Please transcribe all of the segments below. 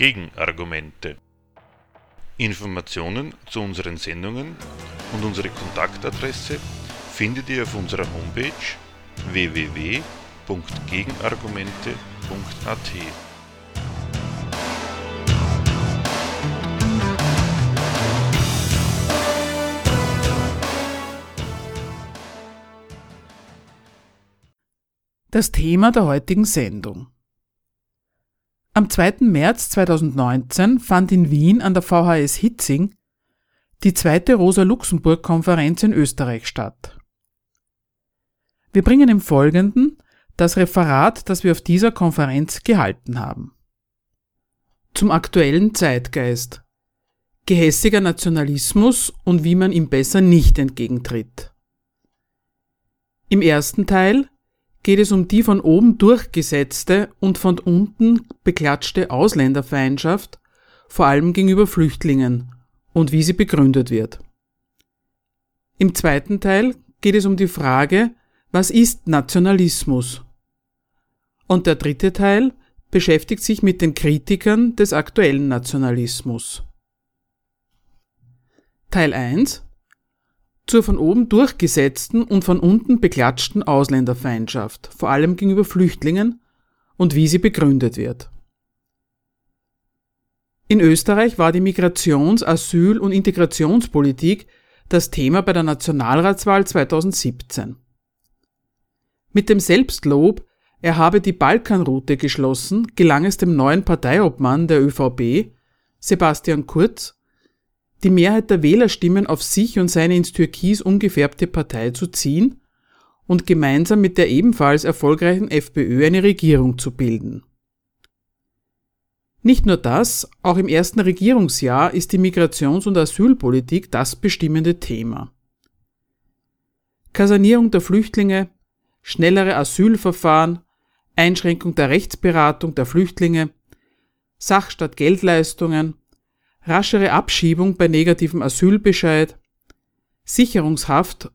Gegenargumente. Informationen zu unseren Sendungen und unsere Kontaktadresse findet ihr auf unserer Homepage www.gegenargumente.at. Das Thema der heutigen Sendung. Am 2. März 2019 fand in Wien an der VHS Hitzing die zweite Rosa-Luxemburg-Konferenz in Österreich statt. Wir bringen im Folgenden das Referat, das wir auf dieser Konferenz gehalten haben. Zum aktuellen Zeitgeist. Gehässiger Nationalismus und wie man ihm besser nicht entgegentritt. Im ersten Teil geht es um die von oben durchgesetzte und von unten beklatschte Ausländerfeindschaft, vor allem gegenüber Flüchtlingen, und wie sie begründet wird. Im zweiten Teil geht es um die Frage, was ist Nationalismus? Und der dritte Teil beschäftigt sich mit den Kritikern des aktuellen Nationalismus. Teil 1 zur von oben durchgesetzten und von unten beklatschten Ausländerfeindschaft, vor allem gegenüber Flüchtlingen, und wie sie begründet wird. In Österreich war die Migrations-, Asyl- und Integrationspolitik das Thema bei der Nationalratswahl 2017. Mit dem Selbstlob, er habe die Balkanroute geschlossen, gelang es dem neuen Parteiobmann der ÖVP, Sebastian Kurz, die Mehrheit der Wählerstimmen auf sich und seine ins Türkis umgefärbte Partei zu ziehen und gemeinsam mit der ebenfalls erfolgreichen FPÖ eine Regierung zu bilden. Nicht nur das, auch im ersten Regierungsjahr ist die Migrations- und Asylpolitik das bestimmende Thema. Kasanierung der Flüchtlinge, schnellere Asylverfahren, Einschränkung der Rechtsberatung der Flüchtlinge, Sach- statt Geldleistungen, raschere Abschiebung bei negativem Asylbescheid, Sicherungshaft,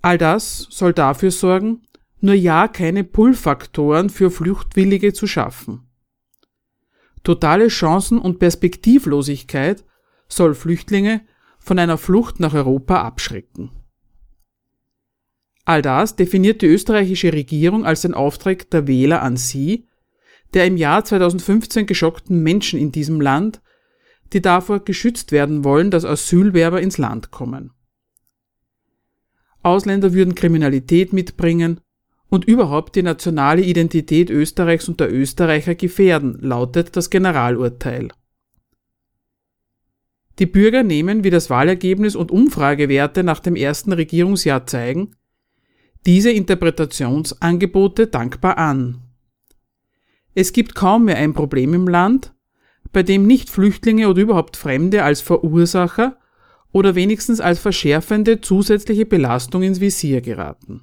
all das soll dafür sorgen, nur ja keine Pull-Faktoren für Fluchtwillige zu schaffen. Totale Chancen- und Perspektivlosigkeit soll Flüchtlinge von einer Flucht nach Europa abschrecken. All das definiert die österreichische Regierung als den Auftrag der Wähler an sie, der im Jahr 2015 geschockten Menschen in diesem Land die davor geschützt werden wollen, dass Asylwerber ins Land kommen. Ausländer würden Kriminalität mitbringen und überhaupt die nationale Identität Österreichs und der Österreicher gefährden, lautet das Generalurteil. Die Bürger nehmen, wie das Wahlergebnis und Umfragewerte nach dem ersten Regierungsjahr zeigen, diese Interpretationsangebote dankbar an. Es gibt kaum mehr ein Problem im Land, bei dem nicht Flüchtlinge oder überhaupt Fremde als Verursacher oder wenigstens als verschärfende zusätzliche Belastung ins Visier geraten.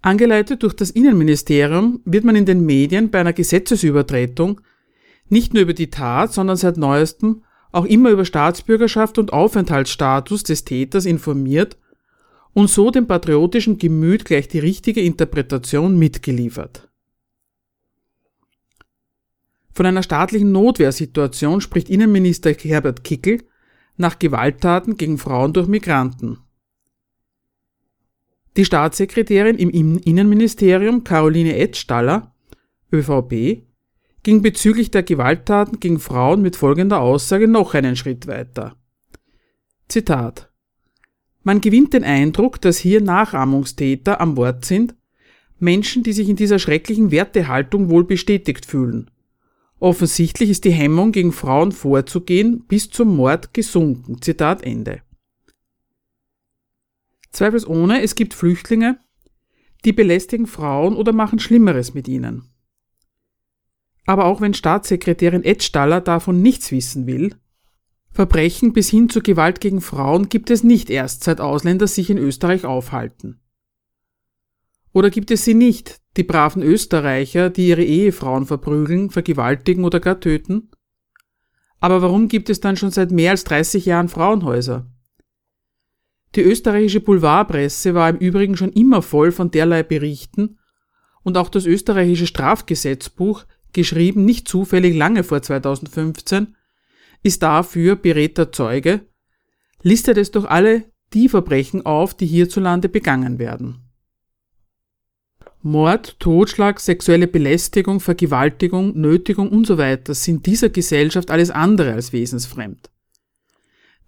Angeleitet durch das Innenministerium wird man in den Medien bei einer Gesetzesübertretung nicht nur über die Tat, sondern seit neuestem auch immer über Staatsbürgerschaft und Aufenthaltsstatus des Täters informiert und so dem patriotischen Gemüt gleich die richtige Interpretation mitgeliefert. Von einer staatlichen Notwehrsituation spricht Innenminister Herbert Kickel nach Gewalttaten gegen Frauen durch Migranten. Die Staatssekretärin im Innenministerium Caroline Edstaller, ÖVP, ging bezüglich der Gewalttaten gegen Frauen mit folgender Aussage noch einen Schritt weiter. Zitat Man gewinnt den Eindruck, dass hier Nachahmungstäter am Wort sind, Menschen, die sich in dieser schrecklichen Wertehaltung wohl bestätigt fühlen. Offensichtlich ist die Hemmung, gegen Frauen vorzugehen, bis zum Mord gesunken. Zitat Ende. Zweifelsohne, es gibt Flüchtlinge, die belästigen Frauen oder machen Schlimmeres mit ihnen. Aber auch wenn Staatssekretärin Edstaller davon nichts wissen will, Verbrechen bis hin zur Gewalt gegen Frauen gibt es nicht erst, seit Ausländer sich in Österreich aufhalten. Oder gibt es sie nicht, die braven Österreicher, die ihre Ehefrauen verprügeln, vergewaltigen oder gar töten? Aber warum gibt es dann schon seit mehr als 30 Jahren Frauenhäuser? Die österreichische Boulevardpresse war im Übrigen schon immer voll von derlei Berichten und auch das österreichische Strafgesetzbuch geschrieben nicht zufällig lange vor 2015, ist dafür beredter Zeuge, listet es doch alle die Verbrechen auf, die hierzulande begangen werden. Mord, Totschlag, sexuelle Belästigung, Vergewaltigung, Nötigung usw. So sind dieser Gesellschaft alles andere als wesensfremd.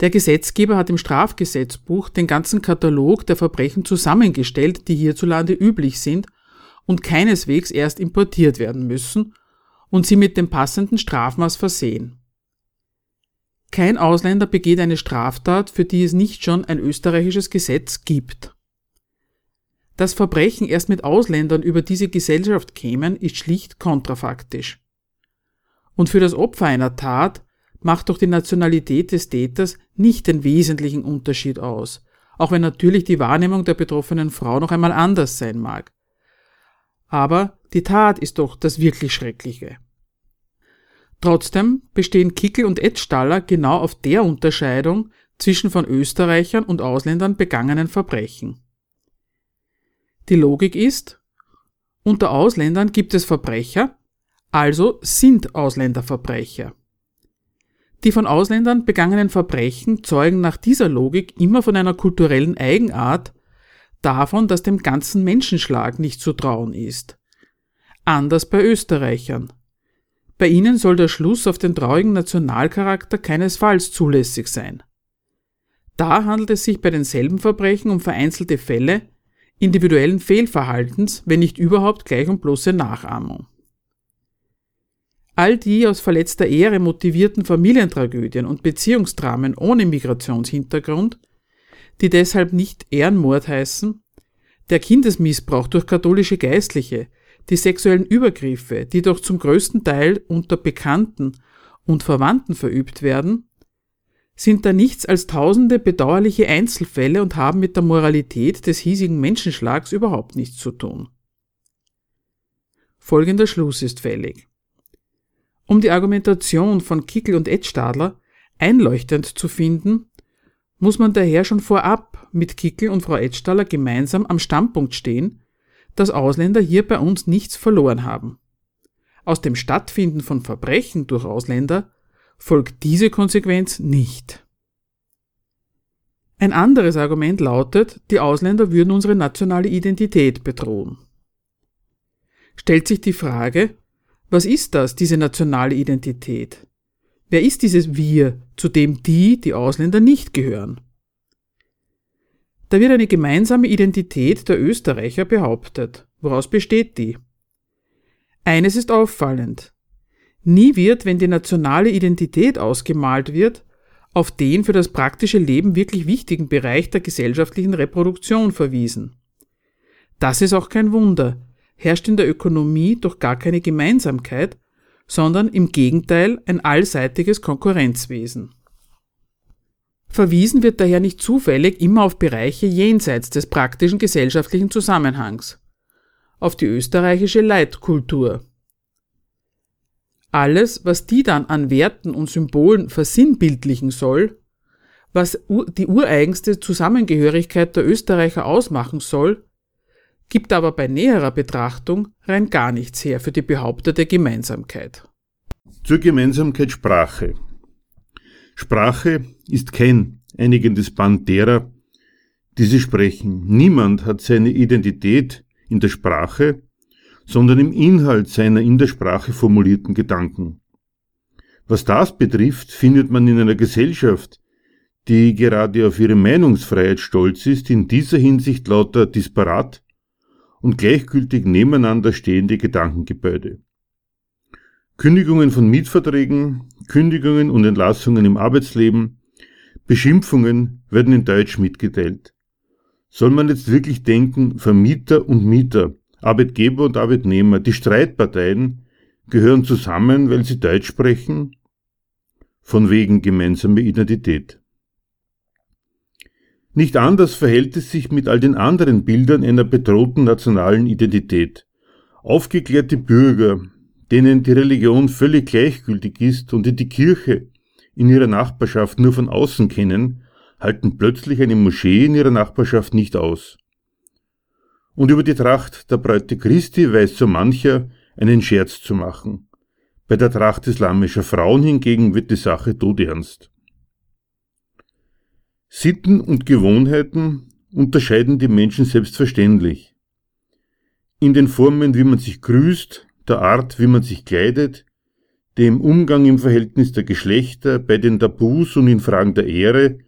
Der Gesetzgeber hat im Strafgesetzbuch den ganzen Katalog der Verbrechen zusammengestellt, die hierzulande üblich sind und keineswegs erst importiert werden müssen und sie mit dem passenden Strafmaß versehen. Kein Ausländer begeht eine Straftat, für die es nicht schon ein österreichisches Gesetz gibt. Dass Verbrechen erst mit Ausländern über diese Gesellschaft kämen, ist schlicht kontrafaktisch. Und für das Opfer einer Tat macht doch die Nationalität des Täters nicht den wesentlichen Unterschied aus, auch wenn natürlich die Wahrnehmung der betroffenen Frau noch einmal anders sein mag. Aber die Tat ist doch das wirklich Schreckliche. Trotzdem bestehen Kickel und Edstaller genau auf der Unterscheidung zwischen von Österreichern und Ausländern begangenen Verbrechen. Die Logik ist, unter Ausländern gibt es Verbrecher, also sind Ausländer Verbrecher. Die von Ausländern begangenen Verbrechen zeugen nach dieser Logik immer von einer kulturellen Eigenart, davon, dass dem ganzen Menschenschlag nicht zu trauen ist. Anders bei Österreichern. Bei ihnen soll der Schluss auf den traurigen Nationalcharakter keinesfalls zulässig sein. Da handelt es sich bei denselben Verbrechen um vereinzelte Fälle, individuellen Fehlverhaltens, wenn nicht überhaupt gleich um bloße Nachahmung. All die aus verletzter Ehre motivierten Familientragödien und Beziehungsdramen ohne Migrationshintergrund, die deshalb nicht Ehrenmord heißen, der Kindesmissbrauch durch katholische Geistliche, die sexuellen Übergriffe, die doch zum größten Teil unter Bekannten und Verwandten verübt werden, sind da nichts als tausende bedauerliche Einzelfälle und haben mit der Moralität des hiesigen Menschenschlags überhaupt nichts zu tun. Folgender Schluss ist fällig. Um die Argumentation von Kickel und Edstadler einleuchtend zu finden, muss man daher schon vorab mit Kickel und Frau Edstadler gemeinsam am Standpunkt stehen, dass Ausländer hier bei uns nichts verloren haben. Aus dem Stattfinden von Verbrechen durch Ausländer folgt diese Konsequenz nicht. Ein anderes Argument lautet, die Ausländer würden unsere nationale Identität bedrohen. Stellt sich die Frage, was ist das, diese nationale Identität? Wer ist dieses Wir, zu dem die, die Ausländer nicht gehören? Da wird eine gemeinsame Identität der Österreicher behauptet. Woraus besteht die? Eines ist auffallend. Nie wird, wenn die nationale Identität ausgemalt wird, auf den für das praktische Leben wirklich wichtigen Bereich der gesellschaftlichen Reproduktion verwiesen. Das ist auch kein Wunder, herrscht in der Ökonomie doch gar keine Gemeinsamkeit, sondern im Gegenteil ein allseitiges Konkurrenzwesen. Verwiesen wird daher nicht zufällig immer auf Bereiche jenseits des praktischen gesellschaftlichen Zusammenhangs, auf die österreichische Leitkultur, alles, was die dann an Werten und Symbolen versinnbildlichen soll, was die ureigenste Zusammengehörigkeit der Österreicher ausmachen soll, gibt aber bei näherer Betrachtung rein gar nichts her für die behauptete Gemeinsamkeit. Zur Gemeinsamkeit Sprache. Sprache ist kein einigendes Band derer, die sie sprechen. Niemand hat seine Identität in der Sprache, sondern im Inhalt seiner in der Sprache formulierten Gedanken. Was das betrifft, findet man in einer Gesellschaft, die gerade auf ihre Meinungsfreiheit stolz ist, in dieser Hinsicht lauter disparat und gleichgültig nebeneinander stehende Gedankengebäude. Kündigungen von Mietverträgen, Kündigungen und Entlassungen im Arbeitsleben, Beschimpfungen werden in Deutsch mitgeteilt. Soll man jetzt wirklich denken, Vermieter und Mieter Arbeitgeber und Arbeitnehmer, die Streitparteien gehören zusammen, weil sie Deutsch sprechen, von wegen gemeinsame Identität. Nicht anders verhält es sich mit all den anderen Bildern einer bedrohten nationalen Identität. Aufgeklärte Bürger, denen die Religion völlig gleichgültig ist und die die Kirche in ihrer Nachbarschaft nur von außen kennen, halten plötzlich eine Moschee in ihrer Nachbarschaft nicht aus und über die Tracht der Bräute Christi weiß so mancher einen Scherz zu machen. Bei der Tracht islamischer Frauen hingegen wird die Sache todernst. Sitten und Gewohnheiten unterscheiden die Menschen selbstverständlich. In den Formen, wie man sich grüßt, der Art, wie man sich kleidet, dem Umgang im Verhältnis der Geschlechter, bei den Tabus und in Fragen der Ehre,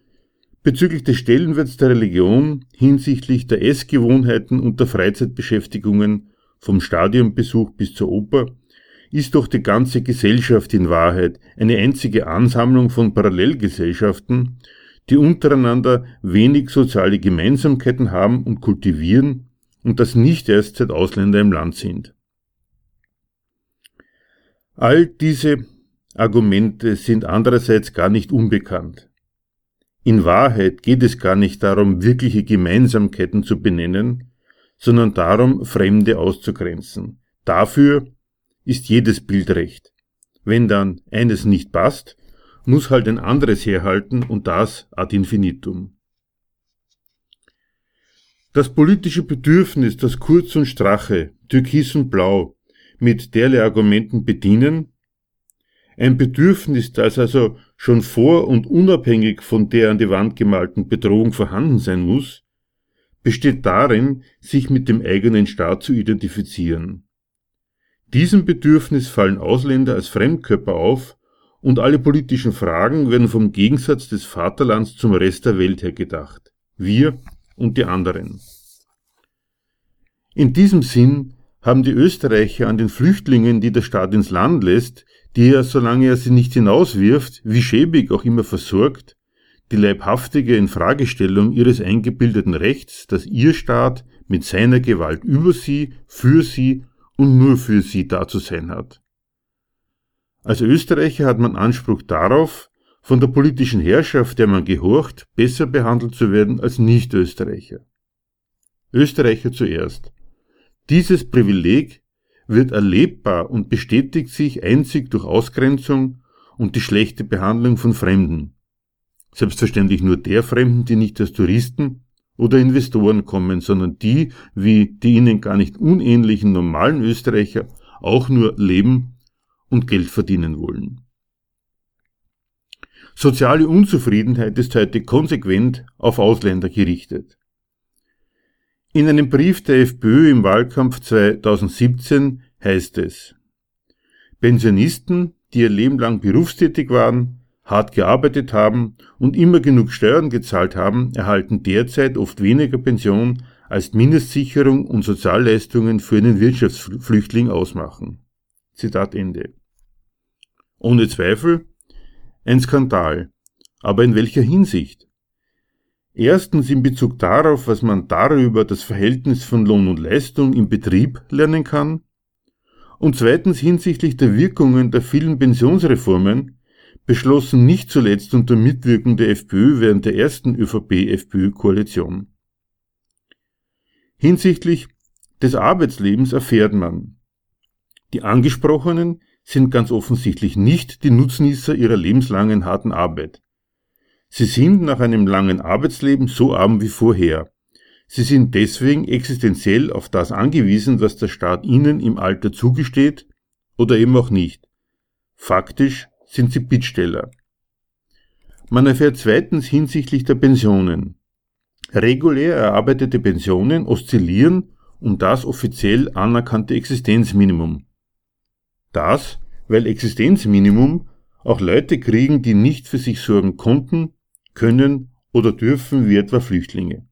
bezüglich des Stellenwerts der Religion, hinsichtlich der Essgewohnheiten und der Freizeitbeschäftigungen, vom Stadionbesuch bis zur Oper, ist doch die ganze Gesellschaft in Wahrheit eine einzige Ansammlung von Parallelgesellschaften, die untereinander wenig soziale Gemeinsamkeiten haben und kultivieren und das nicht erst seit Ausländer im Land sind. All diese Argumente sind andererseits gar nicht unbekannt. In Wahrheit geht es gar nicht darum, wirkliche Gemeinsamkeiten zu benennen, sondern darum, Fremde auszugrenzen. Dafür ist jedes Bild recht. Wenn dann eines nicht passt, muss halt ein anderes herhalten und das ad infinitum. Das politische Bedürfnis, das Kurz und Strache, Türkis und Blau mit derlei Argumenten bedienen, ein Bedürfnis, das also schon vor und unabhängig von der an die Wand gemalten Bedrohung vorhanden sein muss, besteht darin, sich mit dem eigenen Staat zu identifizieren. Diesem Bedürfnis fallen Ausländer als Fremdkörper auf und alle politischen Fragen werden vom Gegensatz des Vaterlands zum Rest der Welt her gedacht. Wir und die anderen. In diesem Sinn haben die Österreicher an den Flüchtlingen, die der Staat ins Land lässt, die er, solange er sie nicht hinauswirft, wie schäbig auch immer versorgt, die leibhaftige Infragestellung ihres eingebildeten Rechts, dass ihr Staat mit seiner Gewalt über sie, für sie und nur für sie da zu sein hat. Als Österreicher hat man Anspruch darauf, von der politischen Herrschaft, der man gehorcht, besser behandelt zu werden als Nicht-Österreicher. Österreicher zuerst. Dieses Privileg wird erlebbar und bestätigt sich einzig durch Ausgrenzung und die schlechte Behandlung von Fremden. Selbstverständlich nur der Fremden, die nicht als Touristen oder Investoren kommen, sondern die, wie die ihnen gar nicht unähnlichen normalen Österreicher, auch nur leben und Geld verdienen wollen. Soziale Unzufriedenheit ist heute konsequent auf Ausländer gerichtet. In einem Brief der FPÖ im Wahlkampf 2017 heißt es, Pensionisten, die ihr Leben lang berufstätig waren, hart gearbeitet haben und immer genug Steuern gezahlt haben, erhalten derzeit oft weniger Pension als Mindestsicherung und Sozialleistungen für einen Wirtschaftsflüchtling ausmachen. Zitat Ende. Ohne Zweifel ein Skandal. Aber in welcher Hinsicht? Erstens in Bezug darauf, was man darüber das Verhältnis von Lohn und Leistung im Betrieb lernen kann. Und zweitens hinsichtlich der Wirkungen der vielen Pensionsreformen, beschlossen nicht zuletzt unter Mitwirkung der FPÖ während der ersten ÖVP-FPÖ-Koalition. Hinsichtlich des Arbeitslebens erfährt man, die Angesprochenen sind ganz offensichtlich nicht die Nutznießer ihrer lebenslangen harten Arbeit. Sie sind nach einem langen Arbeitsleben so arm wie vorher. Sie sind deswegen existenziell auf das angewiesen, was der Staat ihnen im Alter zugesteht oder eben auch nicht. Faktisch sind sie Bittsteller. Man erfährt zweitens hinsichtlich der Pensionen. Regulär erarbeitete Pensionen oszillieren um das offiziell anerkannte Existenzminimum. Das, weil Existenzminimum auch Leute kriegen, die nicht für sich sorgen konnten können oder dürfen wie etwa Flüchtlinge.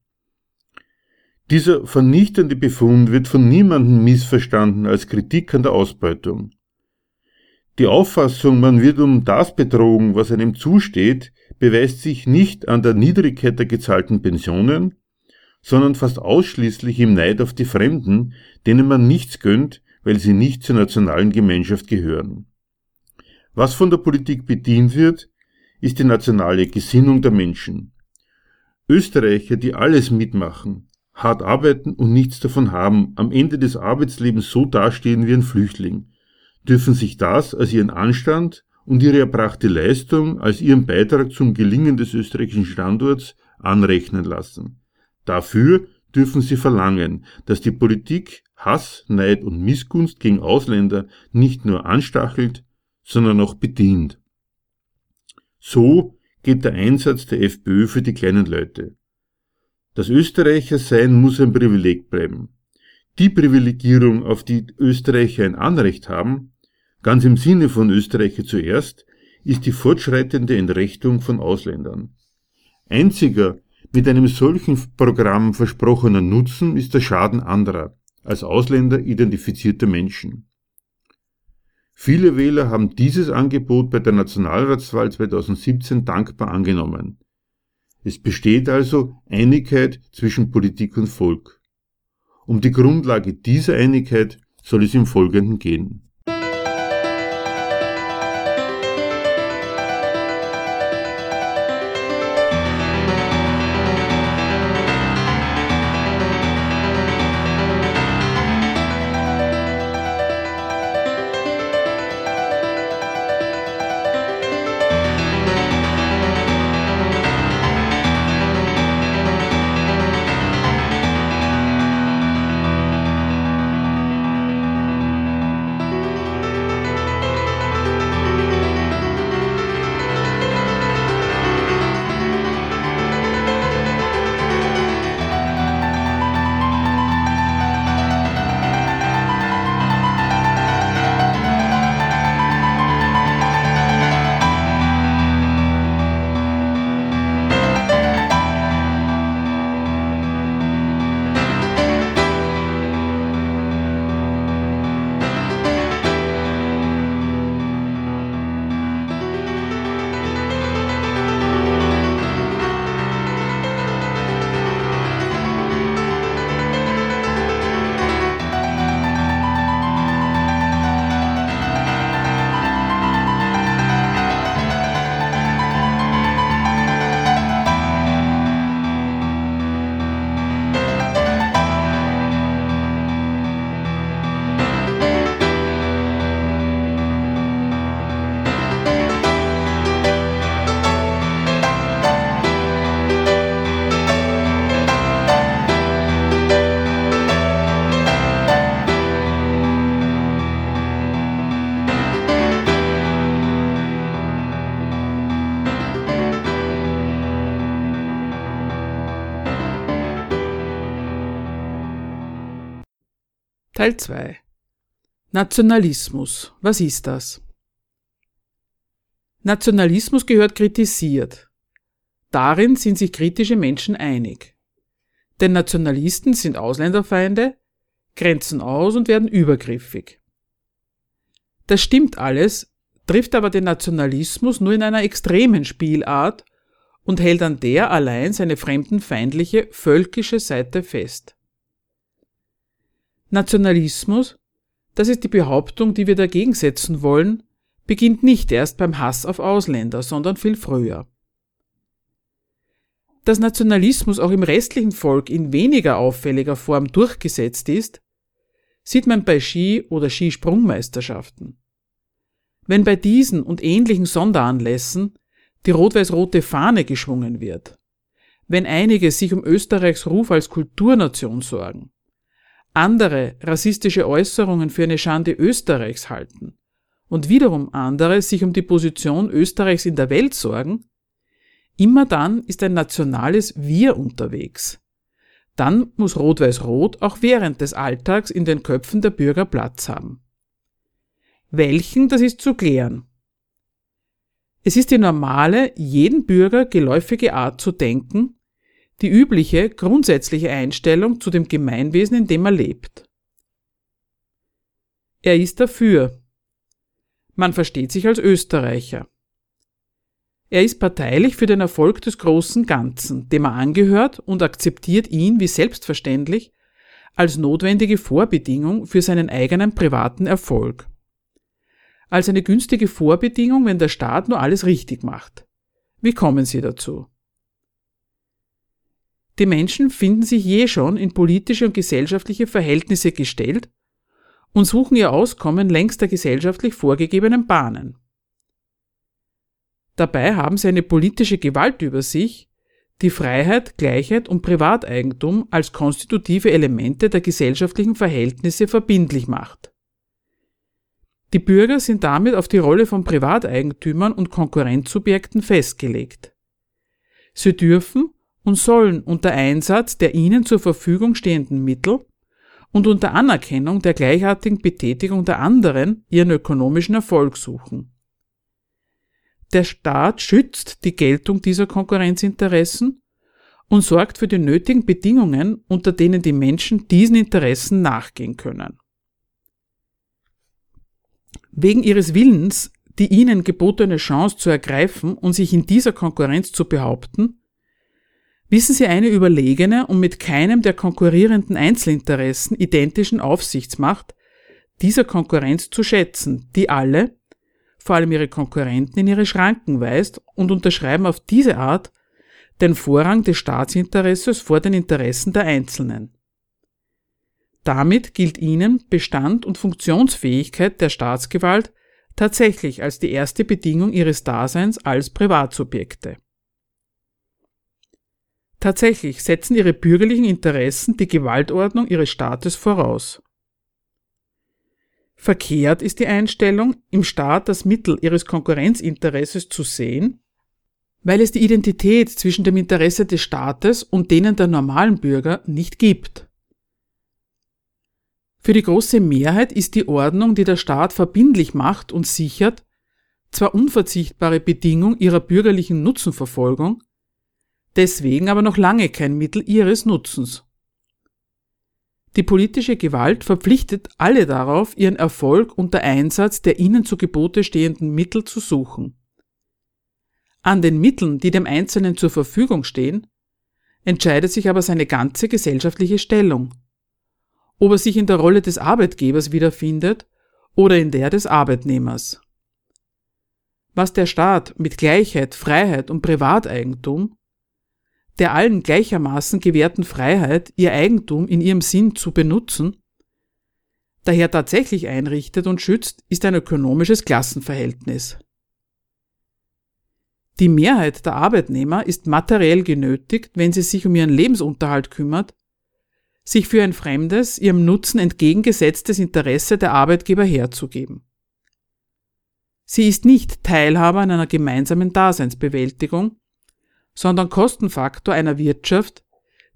Dieser vernichtende Befund wird von niemandem missverstanden als Kritik an der Ausbeutung. Die Auffassung, man wird um das betrogen, was einem zusteht, beweist sich nicht an der Niedrigkeit der gezahlten Pensionen, sondern fast ausschließlich im Neid auf die Fremden, denen man nichts gönnt, weil sie nicht zur nationalen Gemeinschaft gehören. Was von der Politik bedient wird, ist die nationale Gesinnung der Menschen. Österreicher, die alles mitmachen, hart arbeiten und nichts davon haben, am Ende des Arbeitslebens so dastehen wie ein Flüchtling, dürfen sich das als ihren Anstand und ihre erbrachte Leistung als ihren Beitrag zum Gelingen des österreichischen Standorts anrechnen lassen. Dafür dürfen sie verlangen, dass die Politik Hass, Neid und Missgunst gegen Ausländer nicht nur anstachelt, sondern auch bedient. So geht der Einsatz der FPÖ für die kleinen Leute. Das Österreicher sein muss ein Privileg bleiben. Die Privilegierung, auf die Österreicher ein Anrecht haben, ganz im Sinne von Österreicher zuerst, ist die fortschreitende Entrechtung von Ausländern. Einziger mit einem solchen Programm versprochener Nutzen ist der Schaden anderer, als Ausländer identifizierter Menschen. Viele Wähler haben dieses Angebot bei der Nationalratswahl 2017 dankbar angenommen. Es besteht also Einigkeit zwischen Politik und Volk. Um die Grundlage dieser Einigkeit soll es im Folgenden gehen. Teil 2 Nationalismus. Was ist das? Nationalismus gehört kritisiert. Darin sind sich kritische Menschen einig. Denn Nationalisten sind Ausländerfeinde, grenzen aus und werden übergriffig. Das stimmt alles, trifft aber den Nationalismus nur in einer extremen Spielart und hält an der allein seine fremdenfeindliche, völkische Seite fest. Nationalismus, das ist die Behauptung, die wir dagegen setzen wollen, beginnt nicht erst beim Hass auf Ausländer, sondern viel früher. Dass Nationalismus auch im restlichen Volk in weniger auffälliger Form durchgesetzt ist, sieht man bei Ski- oder Skisprungmeisterschaften. Wenn bei diesen und ähnlichen Sonderanlässen die rot-weiß-rote Fahne geschwungen wird, wenn einige sich um Österreichs Ruf als Kulturnation sorgen, andere rassistische Äußerungen für eine Schande Österreichs halten und wiederum andere sich um die Position Österreichs in der Welt sorgen, immer dann ist ein nationales Wir unterwegs. Dann muss Rot-Weiß-Rot auch während des Alltags in den Köpfen der Bürger Platz haben. Welchen, das ist zu klären. Es ist die normale, jeden Bürger geläufige Art zu denken, die übliche, grundsätzliche Einstellung zu dem Gemeinwesen, in dem er lebt. Er ist dafür. Man versteht sich als Österreicher. Er ist parteilich für den Erfolg des großen Ganzen, dem er angehört und akzeptiert ihn wie selbstverständlich als notwendige Vorbedingung für seinen eigenen privaten Erfolg. Als eine günstige Vorbedingung, wenn der Staat nur alles richtig macht. Wie kommen Sie dazu? Die Menschen finden sich je schon in politische und gesellschaftliche Verhältnisse gestellt und suchen ihr Auskommen längs der gesellschaftlich vorgegebenen Bahnen. Dabei haben sie eine politische Gewalt über sich, die Freiheit, Gleichheit und Privateigentum als konstitutive Elemente der gesellschaftlichen Verhältnisse verbindlich macht. Die Bürger sind damit auf die Rolle von Privateigentümern und Konkurrenzsubjekten festgelegt. Sie dürfen und sollen unter Einsatz der ihnen zur Verfügung stehenden Mittel und unter Anerkennung der gleichartigen Betätigung der anderen ihren ökonomischen Erfolg suchen. Der Staat schützt die Geltung dieser Konkurrenzinteressen und sorgt für die nötigen Bedingungen, unter denen die Menschen diesen Interessen nachgehen können. Wegen ihres Willens, die ihnen gebotene Chance zu ergreifen und sich in dieser Konkurrenz zu behaupten, wissen sie eine überlegene und mit keinem der konkurrierenden Einzelinteressen identischen Aufsichtsmacht dieser Konkurrenz zu schätzen, die alle, vor allem ihre Konkurrenten, in ihre Schranken weist und unterschreiben auf diese Art den Vorrang des Staatsinteresses vor den Interessen der Einzelnen. Damit gilt ihnen Bestand und Funktionsfähigkeit der Staatsgewalt tatsächlich als die erste Bedingung ihres Daseins als Privatsubjekte. Tatsächlich setzen ihre bürgerlichen Interessen die Gewaltordnung ihres Staates voraus. Verkehrt ist die Einstellung, im Staat das Mittel ihres Konkurrenzinteresses zu sehen, weil es die Identität zwischen dem Interesse des Staates und denen der normalen Bürger nicht gibt. Für die große Mehrheit ist die Ordnung, die der Staat verbindlich macht und sichert, zwar unverzichtbare Bedingung ihrer bürgerlichen Nutzenverfolgung, deswegen aber noch lange kein Mittel ihres Nutzens. Die politische Gewalt verpflichtet alle darauf, ihren Erfolg unter Einsatz der ihnen zu Gebote stehenden Mittel zu suchen. An den Mitteln, die dem Einzelnen zur Verfügung stehen, entscheidet sich aber seine ganze gesellschaftliche Stellung. Ob er sich in der Rolle des Arbeitgebers wiederfindet oder in der des Arbeitnehmers. Was der Staat mit Gleichheit, Freiheit und Privateigentum der allen gleichermaßen gewährten Freiheit, ihr Eigentum in ihrem Sinn zu benutzen, daher tatsächlich einrichtet und schützt, ist ein ökonomisches Klassenverhältnis. Die Mehrheit der Arbeitnehmer ist materiell genötigt, wenn sie sich um ihren Lebensunterhalt kümmert, sich für ein fremdes, ihrem Nutzen entgegengesetztes Interesse der Arbeitgeber herzugeben. Sie ist nicht Teilhaber an einer gemeinsamen Daseinsbewältigung, sondern Kostenfaktor einer Wirtschaft,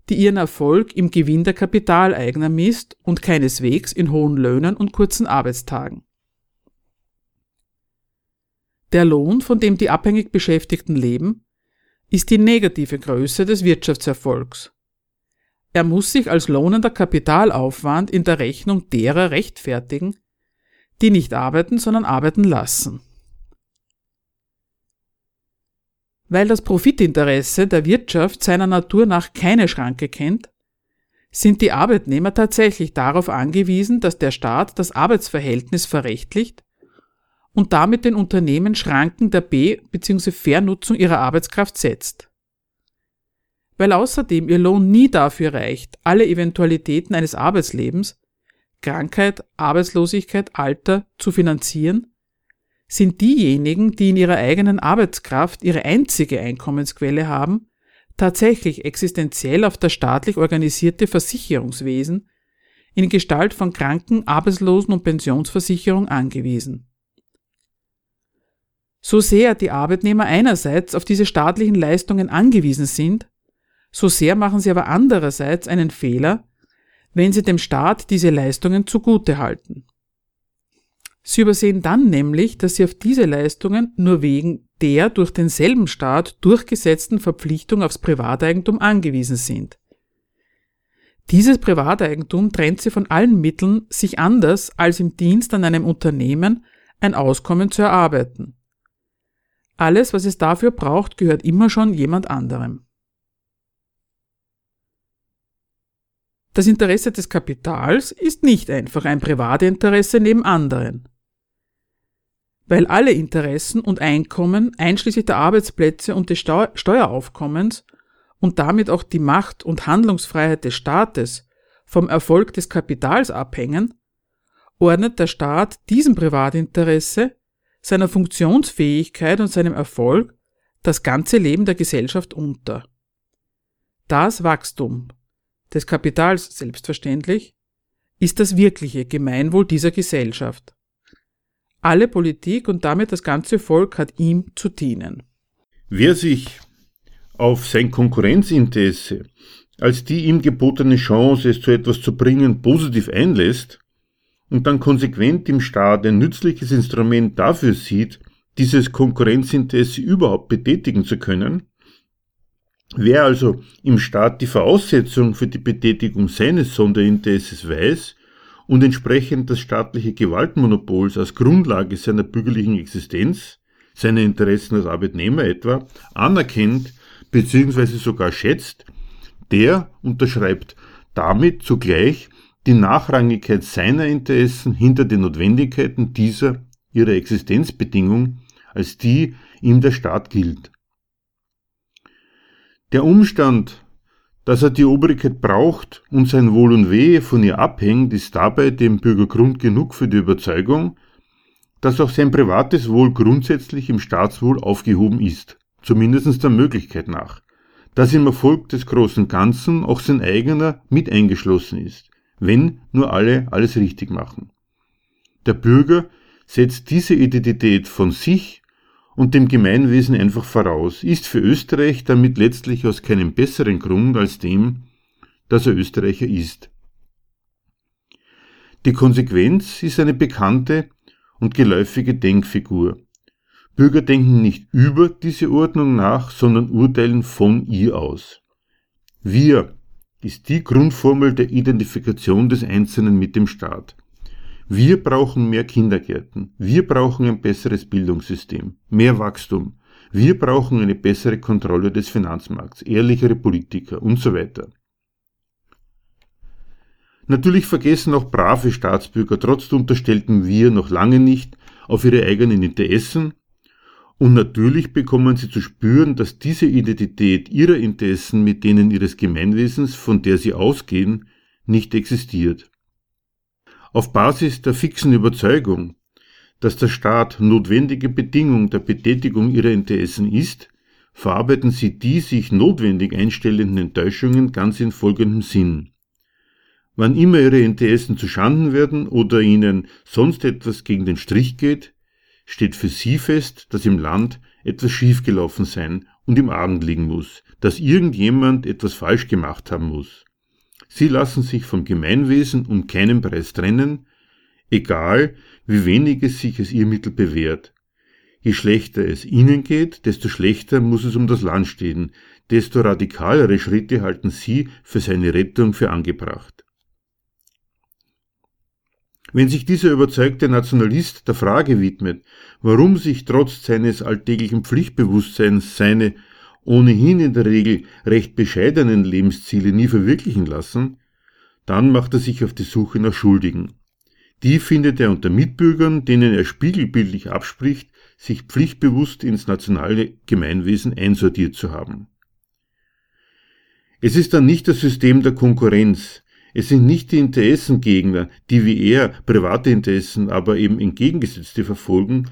die ihren Erfolg im Gewinn der Kapitaleigner misst und keineswegs in hohen Löhnen und kurzen Arbeitstagen. Der Lohn, von dem die abhängig Beschäftigten leben, ist die negative Größe des Wirtschaftserfolgs. Er muss sich als lohnender Kapitalaufwand in der Rechnung derer rechtfertigen, die nicht arbeiten, sondern arbeiten lassen. Weil das Profitinteresse der Wirtschaft seiner Natur nach keine Schranke kennt, sind die Arbeitnehmer tatsächlich darauf angewiesen, dass der Staat das Arbeitsverhältnis verrechtlicht und damit den Unternehmen Schranken der B- bzw. Vernutzung ihrer Arbeitskraft setzt. Weil außerdem ihr Lohn nie dafür reicht, alle Eventualitäten eines Arbeitslebens Krankheit, Arbeitslosigkeit, Alter zu finanzieren, sind diejenigen, die in ihrer eigenen Arbeitskraft ihre einzige Einkommensquelle haben, tatsächlich existenziell auf das staatlich organisierte Versicherungswesen in Gestalt von Kranken-, Arbeitslosen- und Pensionsversicherung angewiesen. So sehr die Arbeitnehmer einerseits auf diese staatlichen Leistungen angewiesen sind, so sehr machen sie aber andererseits einen Fehler, wenn sie dem Staat diese Leistungen zugute halten. Sie übersehen dann nämlich, dass sie auf diese Leistungen nur wegen der durch denselben Staat durchgesetzten Verpflichtung aufs Privateigentum angewiesen sind. Dieses Privateigentum trennt sie von allen Mitteln, sich anders als im Dienst an einem Unternehmen ein Auskommen zu erarbeiten. Alles, was es dafür braucht, gehört immer schon jemand anderem. Das Interesse des Kapitals ist nicht einfach ein Privatinteresse neben anderen weil alle Interessen und Einkommen, einschließlich der Arbeitsplätze und des Steu Steueraufkommens und damit auch die Macht und Handlungsfreiheit des Staates vom Erfolg des Kapitals abhängen, ordnet der Staat diesem Privatinteresse, seiner Funktionsfähigkeit und seinem Erfolg das ganze Leben der Gesellschaft unter. Das Wachstum des Kapitals selbstverständlich ist das wirkliche Gemeinwohl dieser Gesellschaft. Alle Politik und damit das ganze Volk hat ihm zu dienen. Wer sich auf sein Konkurrenzinteresse als die ihm gebotene Chance, es zu etwas zu bringen, positiv einlässt und dann konsequent im Staat ein nützliches Instrument dafür sieht, dieses Konkurrenzinteresse überhaupt betätigen zu können, wer also im Staat die Voraussetzung für die Betätigung seines Sonderinteresses weiß und entsprechend das staatliche Gewaltmonopols als Grundlage seiner bürgerlichen Existenz, seine Interessen als Arbeitnehmer etwa, anerkennt bzw. sogar schätzt, der unterschreibt damit zugleich die Nachrangigkeit seiner Interessen hinter den Notwendigkeiten dieser ihrer Existenzbedingung, als die ihm der Staat gilt. Der Umstand, dass er die Obrigkeit braucht und sein Wohl und Wehe von ihr abhängt, ist dabei dem Bürger Grund genug für die Überzeugung, dass auch sein privates Wohl grundsätzlich im Staatswohl aufgehoben ist, zumindest der Möglichkeit nach, dass im Erfolg des großen Ganzen auch sein eigener mit eingeschlossen ist, wenn nur alle alles richtig machen. Der Bürger setzt diese Identität von sich und dem Gemeinwesen einfach voraus, ist für Österreich damit letztlich aus keinem besseren Grund als dem, dass er Österreicher ist. Die Konsequenz ist eine bekannte und geläufige Denkfigur. Bürger denken nicht über diese Ordnung nach, sondern urteilen von ihr aus. Wir ist die Grundformel der Identifikation des Einzelnen mit dem Staat. Wir brauchen mehr Kindergärten. Wir brauchen ein besseres Bildungssystem, mehr Wachstum. Wir brauchen eine bessere Kontrolle des Finanzmarkts, ehrlichere Politiker und so weiter. Natürlich vergessen auch brave Staatsbürger trotz der unterstellten Wir noch lange nicht auf ihre eigenen Interessen und natürlich bekommen sie zu spüren, dass diese Identität ihrer Interessen mit denen ihres Gemeinwesens, von der sie ausgehen, nicht existiert. Auf Basis der fixen Überzeugung, dass der Staat notwendige Bedingung der Betätigung ihrer Interessen ist, verarbeiten sie die sich notwendig einstellenden Enttäuschungen ganz in folgendem Sinn. Wann immer ihre Interessen zu Schanden werden oder ihnen sonst etwas gegen den Strich geht, steht für sie fest, dass im Land etwas schiefgelaufen sein und im Argen liegen muss, dass irgendjemand etwas falsch gemacht haben muss. Sie lassen sich vom Gemeinwesen um keinen Preis trennen, egal wie wenig es sich als ihr Mittel bewährt. Je schlechter es ihnen geht, desto schlechter muss es um das Land stehen, desto radikalere Schritte halten sie für seine Rettung für angebracht. Wenn sich dieser überzeugte Nationalist der Frage widmet, warum sich trotz seines alltäglichen Pflichtbewusstseins seine ohnehin in der Regel recht bescheidenen Lebensziele nie verwirklichen lassen, dann macht er sich auf die Suche nach Schuldigen. Die findet er unter Mitbürgern, denen er spiegelbildlich abspricht, sich pflichtbewusst ins nationale Gemeinwesen einsortiert zu haben. Es ist dann nicht das System der Konkurrenz, es sind nicht die Interessengegner, die wie er private Interessen, aber eben entgegengesetzte verfolgen,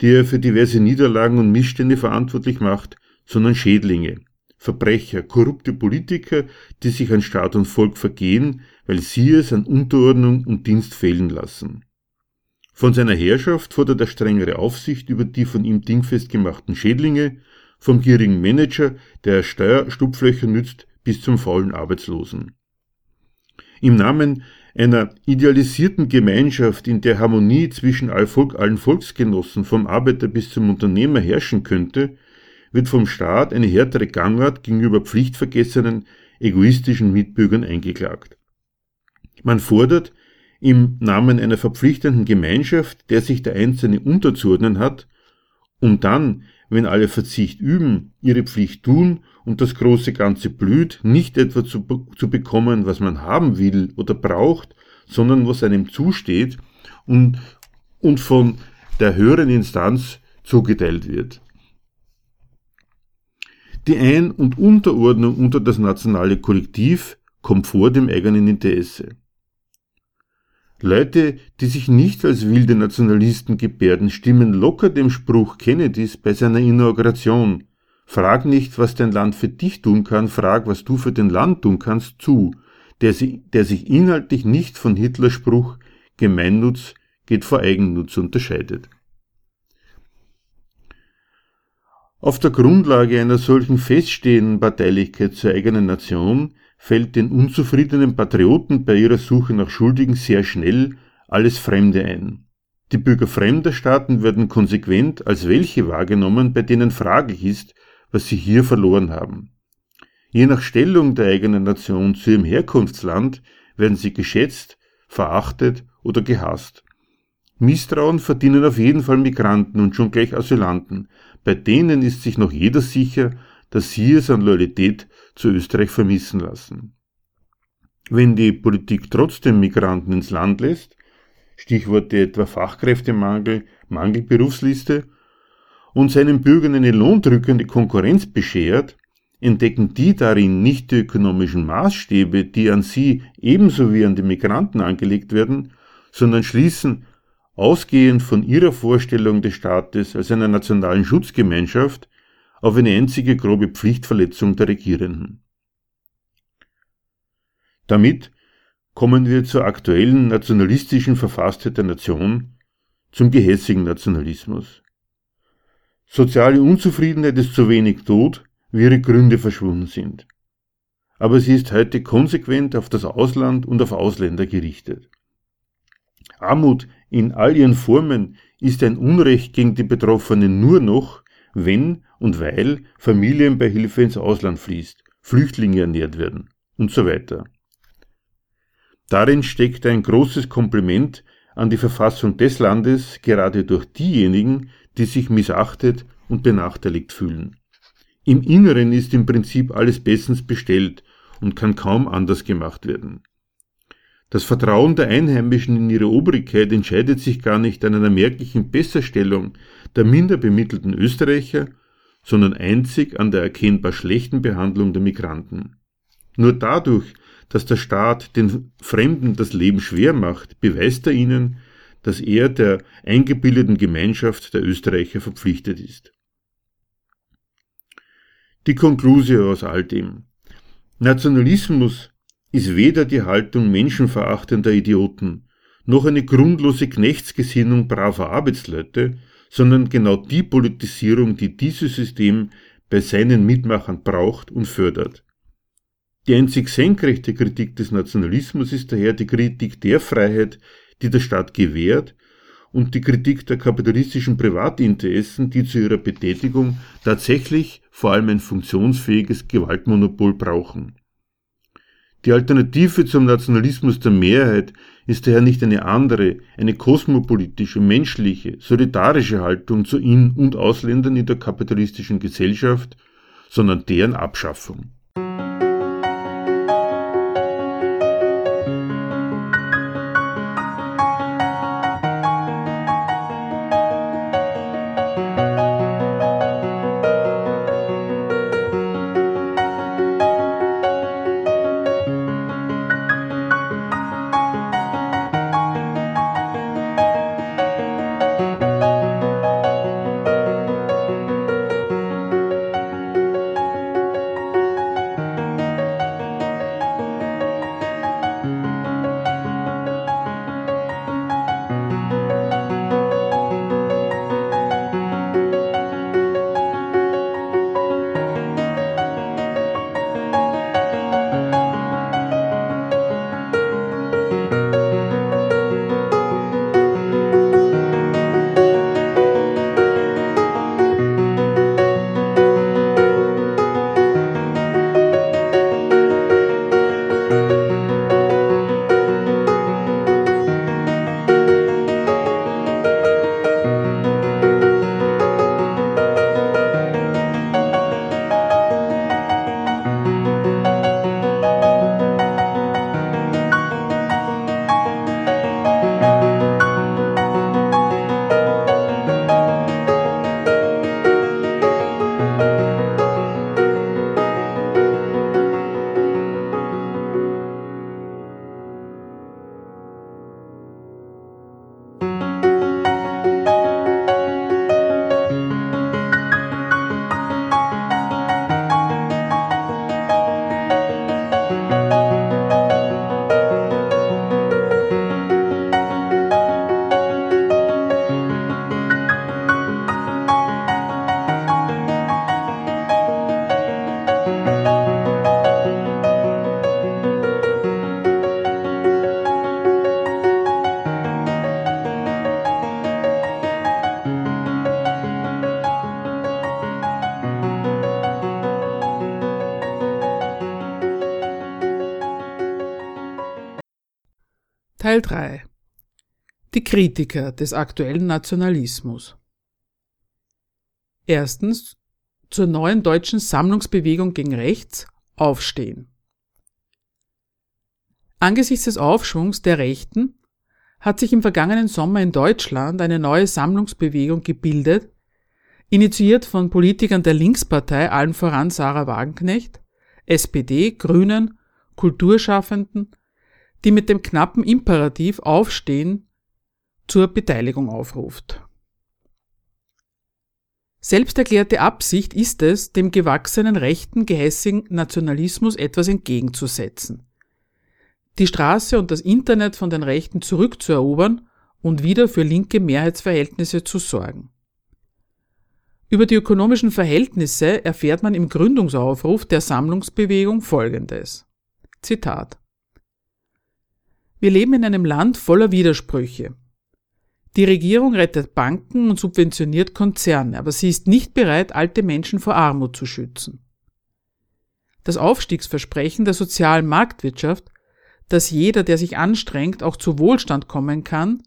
die er für diverse Niederlagen und Missstände verantwortlich macht, sondern Schädlinge, Verbrecher, korrupte Politiker, die sich an Staat und Volk vergehen, weil sie es an Unterordnung und Dienst fehlen lassen. Von seiner Herrschaft fordert er strengere Aufsicht über die von ihm dingfest gemachten Schädlinge, vom gierigen Manager, der Steuerstupflöcher nützt, bis zum faulen Arbeitslosen. Im Namen einer idealisierten Gemeinschaft, in der Harmonie zwischen allen Volksgenossen vom Arbeiter bis zum Unternehmer herrschen könnte, wird vom Staat eine härtere Gangart gegenüber pflichtvergessenen, egoistischen Mitbürgern eingeklagt. Man fordert, im Namen einer verpflichtenden Gemeinschaft, der sich der Einzelne unterzuordnen hat, um dann, wenn alle Verzicht üben, ihre Pflicht tun und das große Ganze blüht, nicht etwa zu, zu bekommen, was man haben will oder braucht, sondern was einem zusteht und, und von der höheren Instanz zugeteilt wird. Die Ein- und Unterordnung unter das nationale Kollektiv kommt vor dem eigenen Interesse. Leute, die sich nicht als wilde Nationalisten gebärden, stimmen locker dem Spruch Kennedys bei seiner Inauguration Frag nicht, was dein Land für dich tun kann, frag, was du für dein Land tun kannst, zu, der, der sich inhaltlich nicht von Hitlers Spruch Gemeinnutz geht vor Eigennutz unterscheidet. Auf der Grundlage einer solchen feststehenden Parteilichkeit zur eigenen Nation fällt den unzufriedenen Patrioten bei ihrer Suche nach Schuldigen sehr schnell alles Fremde ein. Die Bürger fremder Staaten werden konsequent als welche wahrgenommen, bei denen fraglich ist, was sie hier verloren haben. Je nach Stellung der eigenen Nation zu ihrem Herkunftsland werden sie geschätzt, verachtet oder gehasst. Misstrauen verdienen auf jeden Fall Migranten und schon gleich Asylanten. Bei denen ist sich noch jeder sicher, dass sie es an Loyalität zu Österreich vermissen lassen. Wenn die Politik trotzdem Migranten ins Land lässt, Stichworte etwa Fachkräftemangel, Mangelberufsliste, und seinen Bürgern eine lohndrückende Konkurrenz beschert, entdecken die darin nicht die ökonomischen Maßstäbe, die an sie ebenso wie an die Migranten angelegt werden, sondern schließen, ausgehend von ihrer Vorstellung des Staates als einer nationalen Schutzgemeinschaft, auf eine einzige grobe Pflichtverletzung der Regierenden. Damit kommen wir zur aktuellen nationalistischen Verfasstheit der Nation, zum gehässigen Nationalismus. Soziale Unzufriedenheit ist so wenig tot, wie ihre Gründe verschwunden sind. Aber sie ist heute konsequent auf das Ausland und auf Ausländer gerichtet. Armut in all ihren Formen ist ein Unrecht gegen die Betroffenen nur noch, wenn und weil Familienbeihilfe ins Ausland fließt, Flüchtlinge ernährt werden und so weiter. Darin steckt ein großes Kompliment an die Verfassung des Landes, gerade durch diejenigen, die sich missachtet und benachteiligt fühlen. Im Inneren ist im Prinzip alles bestens bestellt und kann kaum anders gemacht werden. Das Vertrauen der Einheimischen in ihre Obrigkeit entscheidet sich gar nicht an einer merklichen Besserstellung der minder bemittelten Österreicher, sondern einzig an der erkennbar schlechten Behandlung der Migranten. Nur dadurch dass der Staat den Fremden das Leben schwer macht, beweist er ihnen, dass er der eingebildeten Gemeinschaft der Österreicher verpflichtet ist. Die Konklusion aus all dem. Nationalismus ist weder die Haltung menschenverachtender Idioten, noch eine grundlose Knechtsgesinnung braver Arbeitsleute, sondern genau die Politisierung, die dieses System bei seinen Mitmachern braucht und fördert. Die einzig senkrechte Kritik des Nationalismus ist daher die Kritik der Freiheit, die der Staat gewährt, und die Kritik der kapitalistischen Privatinteressen, die zu ihrer Betätigung tatsächlich vor allem ein funktionsfähiges Gewaltmonopol brauchen. Die Alternative zum Nationalismus der Mehrheit ist daher nicht eine andere, eine kosmopolitische, menschliche, solidarische Haltung zu In- und Ausländern in der kapitalistischen Gesellschaft, sondern deren Abschaffung. Kritiker des aktuellen Nationalismus Erstens zur neuen deutschen Sammlungsbewegung gegen rechts aufstehen. Angesichts des Aufschwungs der Rechten hat sich im vergangenen Sommer in Deutschland eine neue Sammlungsbewegung gebildet, initiiert von Politikern der Linkspartei, allen voran Sarah Wagenknecht, SPD, Grünen, Kulturschaffenden, die mit dem knappen Imperativ Aufstehen zur Beteiligung aufruft. Selbsterklärte Absicht ist es, dem gewachsenen rechten gehässigen Nationalismus etwas entgegenzusetzen. Die Straße und das Internet von den Rechten zurückzuerobern und wieder für linke Mehrheitsverhältnisse zu sorgen. Über die ökonomischen Verhältnisse erfährt man im Gründungsaufruf der Sammlungsbewegung Folgendes. Zitat. Wir leben in einem Land voller Widersprüche. Die Regierung rettet Banken und subventioniert Konzerne, aber sie ist nicht bereit, alte Menschen vor Armut zu schützen. Das Aufstiegsversprechen der sozialen Marktwirtschaft, dass jeder, der sich anstrengt, auch zu Wohlstand kommen kann,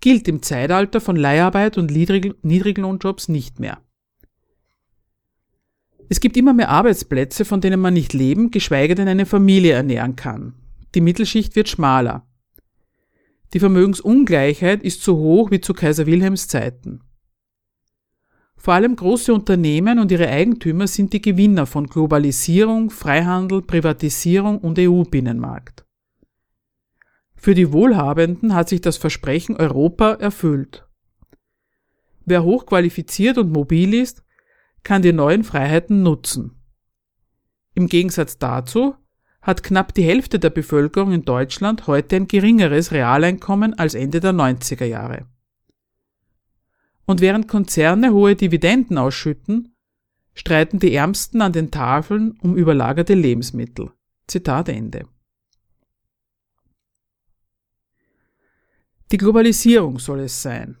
gilt im Zeitalter von Leiharbeit und Niedriglohnjobs nicht mehr. Es gibt immer mehr Arbeitsplätze, von denen man nicht leben, geschweige denn eine Familie ernähren kann. Die Mittelschicht wird schmaler. Die Vermögensungleichheit ist so hoch wie zu Kaiser Wilhelms Zeiten. Vor allem große Unternehmen und ihre Eigentümer sind die Gewinner von Globalisierung, Freihandel, Privatisierung und EU-Binnenmarkt. Für die Wohlhabenden hat sich das Versprechen Europa erfüllt. Wer hochqualifiziert und mobil ist, kann die neuen Freiheiten nutzen. Im Gegensatz dazu hat knapp die Hälfte der Bevölkerung in Deutschland heute ein geringeres Realeinkommen als Ende der 90er Jahre. Und während Konzerne hohe Dividenden ausschütten, streiten die Ärmsten an den Tafeln um überlagerte Lebensmittel. Zitat Ende. Die Globalisierung soll es sein,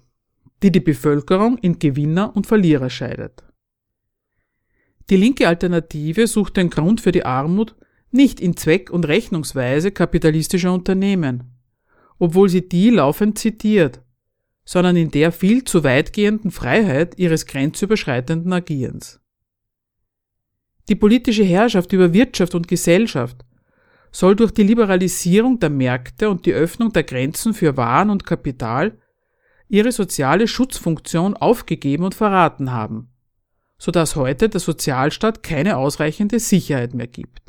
die die Bevölkerung in Gewinner und Verlierer scheidet. Die linke Alternative sucht den Grund für die Armut nicht in Zweck und Rechnungsweise kapitalistischer Unternehmen, obwohl sie die laufend zitiert, sondern in der viel zu weitgehenden Freiheit ihres grenzüberschreitenden Agierens. Die politische Herrschaft über Wirtschaft und Gesellschaft soll durch die Liberalisierung der Märkte und die Öffnung der Grenzen für Waren und Kapital ihre soziale Schutzfunktion aufgegeben und verraten haben, so dass heute der Sozialstaat keine ausreichende Sicherheit mehr gibt.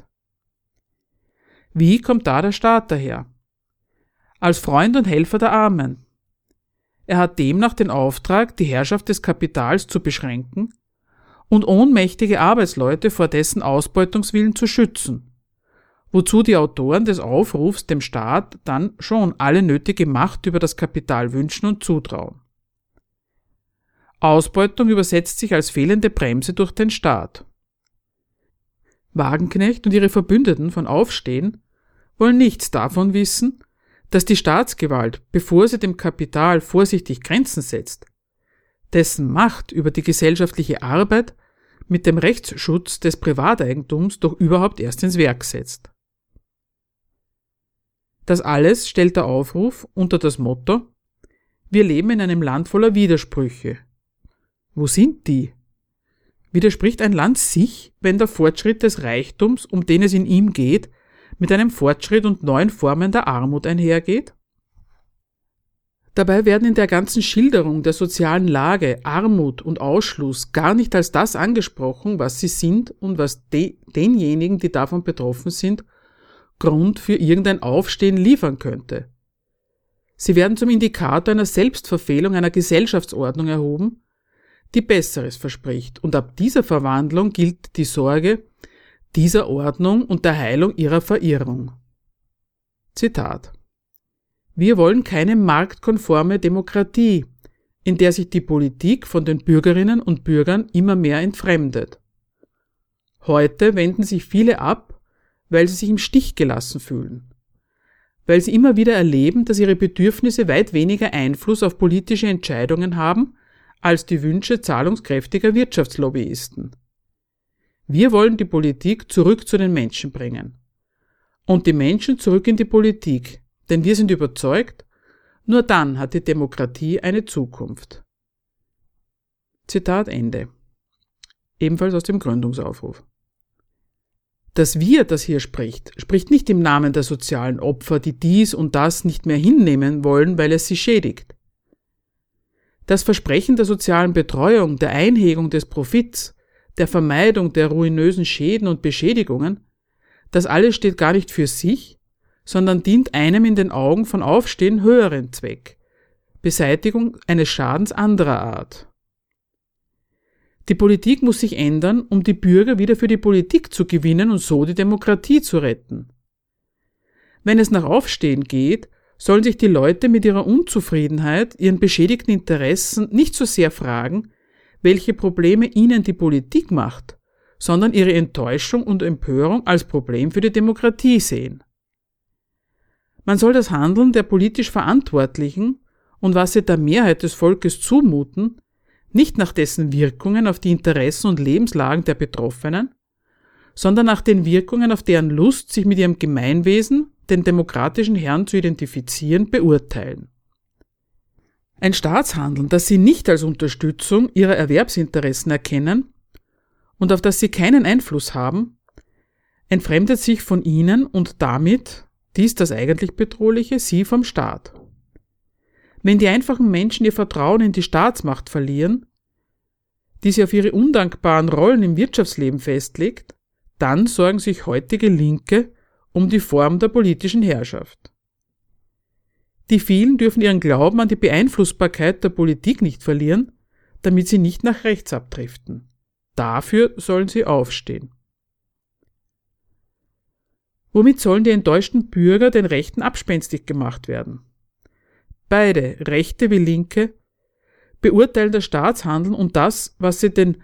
Wie kommt da der Staat daher? Als Freund und Helfer der Armen. Er hat demnach den Auftrag, die Herrschaft des Kapitals zu beschränken und ohnmächtige Arbeitsleute vor dessen Ausbeutungswillen zu schützen, wozu die Autoren des Aufrufs dem Staat dann schon alle nötige Macht über das Kapital wünschen und zutrauen. Ausbeutung übersetzt sich als fehlende Bremse durch den Staat. Wagenknecht und ihre Verbündeten von Aufstehen wollen nichts davon wissen, dass die Staatsgewalt, bevor sie dem Kapital vorsichtig Grenzen setzt, dessen Macht über die gesellschaftliche Arbeit mit dem Rechtsschutz des Privateigentums doch überhaupt erst ins Werk setzt. Das alles stellt der Aufruf unter das Motto Wir leben in einem Land voller Widersprüche. Wo sind die? Widerspricht ein Land sich, wenn der Fortschritt des Reichtums, um den es in ihm geht, mit einem Fortschritt und neuen Formen der Armut einhergeht? Dabei werden in der ganzen Schilderung der sozialen Lage Armut und Ausschluss gar nicht als das angesprochen, was sie sind und was de denjenigen, die davon betroffen sind, Grund für irgendein Aufstehen liefern könnte. Sie werden zum Indikator einer Selbstverfehlung einer Gesellschaftsordnung erhoben, die Besseres verspricht, und ab dieser Verwandlung gilt die Sorge, dieser Ordnung und der Heilung ihrer Verirrung. Zitat Wir wollen keine marktkonforme Demokratie, in der sich die Politik von den Bürgerinnen und Bürgern immer mehr entfremdet. Heute wenden sich viele ab, weil sie sich im Stich gelassen fühlen, weil sie immer wieder erleben, dass ihre Bedürfnisse weit weniger Einfluss auf politische Entscheidungen haben als die Wünsche zahlungskräftiger Wirtschaftslobbyisten. Wir wollen die Politik zurück zu den Menschen bringen. Und die Menschen zurück in die Politik, denn wir sind überzeugt, nur dann hat die Demokratie eine Zukunft. Zitat Ende. Ebenfalls aus dem Gründungsaufruf. Das Wir, das hier spricht, spricht nicht im Namen der sozialen Opfer, die dies und das nicht mehr hinnehmen wollen, weil es sie schädigt. Das Versprechen der sozialen Betreuung, der Einhegung des Profits, der Vermeidung der ruinösen Schäden und Beschädigungen, das alles steht gar nicht für sich, sondern dient einem in den Augen von Aufstehen höheren Zweck, Beseitigung eines Schadens anderer Art. Die Politik muss sich ändern, um die Bürger wieder für die Politik zu gewinnen und so die Demokratie zu retten. Wenn es nach Aufstehen geht, sollen sich die Leute mit ihrer Unzufriedenheit, ihren beschädigten Interessen nicht so sehr fragen, welche Probleme ihnen die Politik macht, sondern ihre Enttäuschung und Empörung als Problem für die Demokratie sehen. Man soll das Handeln der politisch Verantwortlichen und was sie der Mehrheit des Volkes zumuten, nicht nach dessen Wirkungen auf die Interessen und Lebenslagen der Betroffenen, sondern nach den Wirkungen auf deren Lust, sich mit ihrem Gemeinwesen, den demokratischen Herrn zu identifizieren, beurteilen. Ein Staatshandeln, das sie nicht als Unterstützung ihrer Erwerbsinteressen erkennen und auf das sie keinen Einfluss haben, entfremdet sich von ihnen und damit, dies das eigentlich Bedrohliche, sie vom Staat. Wenn die einfachen Menschen ihr Vertrauen in die Staatsmacht verlieren, die sie auf ihre undankbaren Rollen im Wirtschaftsleben festlegt, dann sorgen sich heutige Linke um die Form der politischen Herrschaft. Die vielen dürfen ihren Glauben an die Beeinflussbarkeit der Politik nicht verlieren, damit sie nicht nach rechts abdriften. Dafür sollen sie aufstehen. Womit sollen die enttäuschten Bürger den Rechten abspenstig gemacht werden? Beide, Rechte wie Linke, beurteilen das Staatshandeln und das, was sie den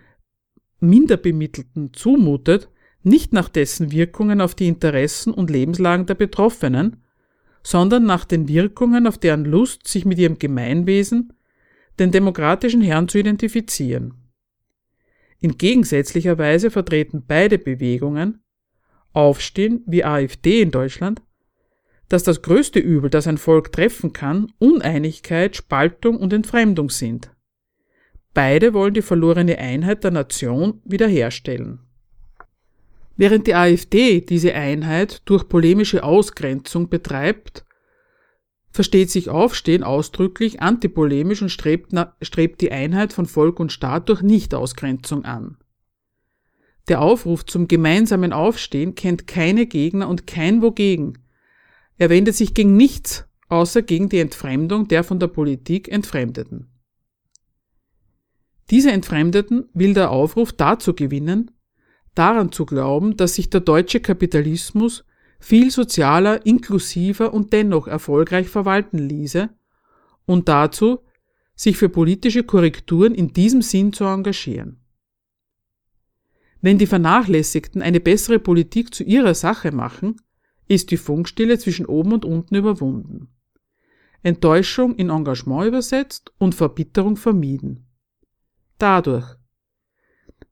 Minderbemittelten zumutet, nicht nach dessen Wirkungen auf die Interessen und Lebenslagen der Betroffenen, sondern nach den Wirkungen auf deren Lust, sich mit ihrem Gemeinwesen, den demokratischen Herrn zu identifizieren. In gegensätzlicher Weise vertreten beide Bewegungen, Aufstehen wie AfD in Deutschland, dass das größte Übel, das ein Volk treffen kann, Uneinigkeit, Spaltung und Entfremdung sind. Beide wollen die verlorene Einheit der Nation wiederherstellen. Während die AfD diese Einheit durch polemische Ausgrenzung betreibt, versteht sich Aufstehen ausdrücklich antipolemisch und strebt, strebt die Einheit von Volk und Staat durch Nichtausgrenzung an. Der Aufruf zum gemeinsamen Aufstehen kennt keine Gegner und kein Wogegen, er wendet sich gegen nichts, außer gegen die Entfremdung der von der Politik Entfremdeten. Diese Entfremdeten will der Aufruf dazu gewinnen, daran zu glauben, dass sich der deutsche Kapitalismus viel sozialer, inklusiver und dennoch erfolgreich verwalten ließe und dazu, sich für politische Korrekturen in diesem Sinn zu engagieren. Wenn die Vernachlässigten eine bessere Politik zu ihrer Sache machen, ist die Funkstille zwischen oben und unten überwunden. Enttäuschung in Engagement übersetzt und Verbitterung vermieden. Dadurch,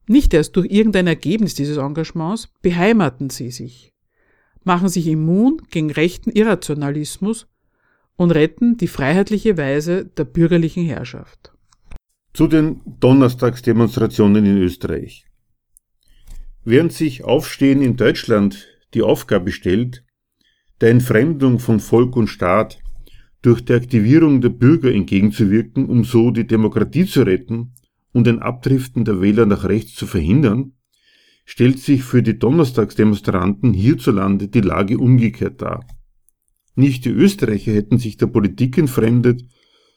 nicht erst durch irgendein Ergebnis dieses Engagements, beheimaten sie sich, machen sich immun gegen rechten Irrationalismus und retten die freiheitliche Weise der bürgerlichen Herrschaft. Zu den Donnerstagsdemonstrationen in Österreich. Während sich Aufstehen in Deutschland die Aufgabe stellt, der Entfremdung von Volk und Staat durch die Aktivierung der Bürger entgegenzuwirken, um so die Demokratie zu retten und ein Abdriften der Wähler nach rechts zu verhindern, stellt sich für die Donnerstagsdemonstranten hierzulande die Lage umgekehrt dar. Nicht die Österreicher hätten sich der Politik entfremdet,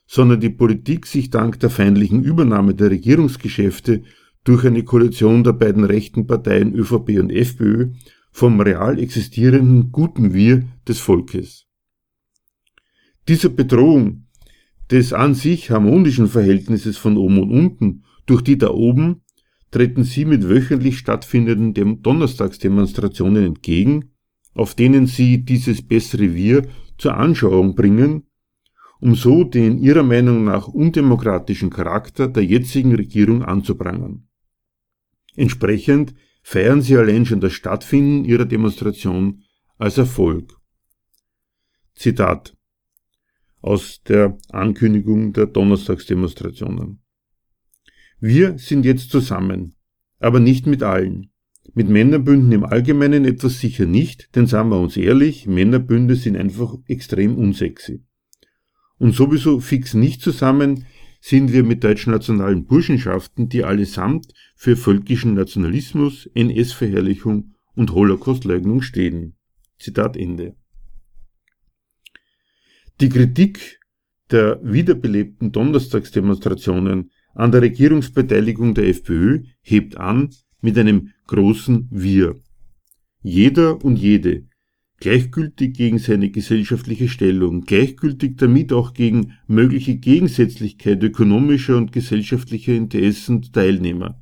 sondern die Politik sich dank der feindlichen Übernahme der Regierungsgeschäfte durch eine Koalition der beiden rechten Parteien ÖVP und FPÖ vom real existierenden guten Wir des Volkes. Dieser Bedrohung des an sich harmonischen Verhältnisses von oben und unten durch die da oben treten sie mit wöchentlich stattfindenden Donnerstagsdemonstrationen entgegen, auf denen sie dieses bessere Wir zur Anschauung bringen, um so den ihrer Meinung nach undemokratischen Charakter der jetzigen Regierung anzuprangern. Entsprechend feiern sie allein schon das Stattfinden ihrer Demonstration als Erfolg. Zitat aus der Ankündigung der Donnerstagsdemonstrationen. Wir sind jetzt zusammen, aber nicht mit allen. Mit Männerbünden im Allgemeinen etwas sicher nicht, denn sagen wir uns ehrlich, Männerbünde sind einfach extrem unsexy. Und sowieso fix nicht zusammen sind wir mit deutschen nationalen Burschenschaften, die allesamt für völkischen Nationalismus, NS-Verherrlichung und Holocaustleugnung stehen. Zitat Ende. Die Kritik der wiederbelebten Donnerstagsdemonstrationen an der Regierungsbeteiligung der FPÖ hebt an mit einem großen Wir. Jeder und jede, gleichgültig gegen seine gesellschaftliche Stellung, gleichgültig damit auch gegen mögliche Gegensätzlichkeit ökonomischer und gesellschaftlicher Interessen der Teilnehmer,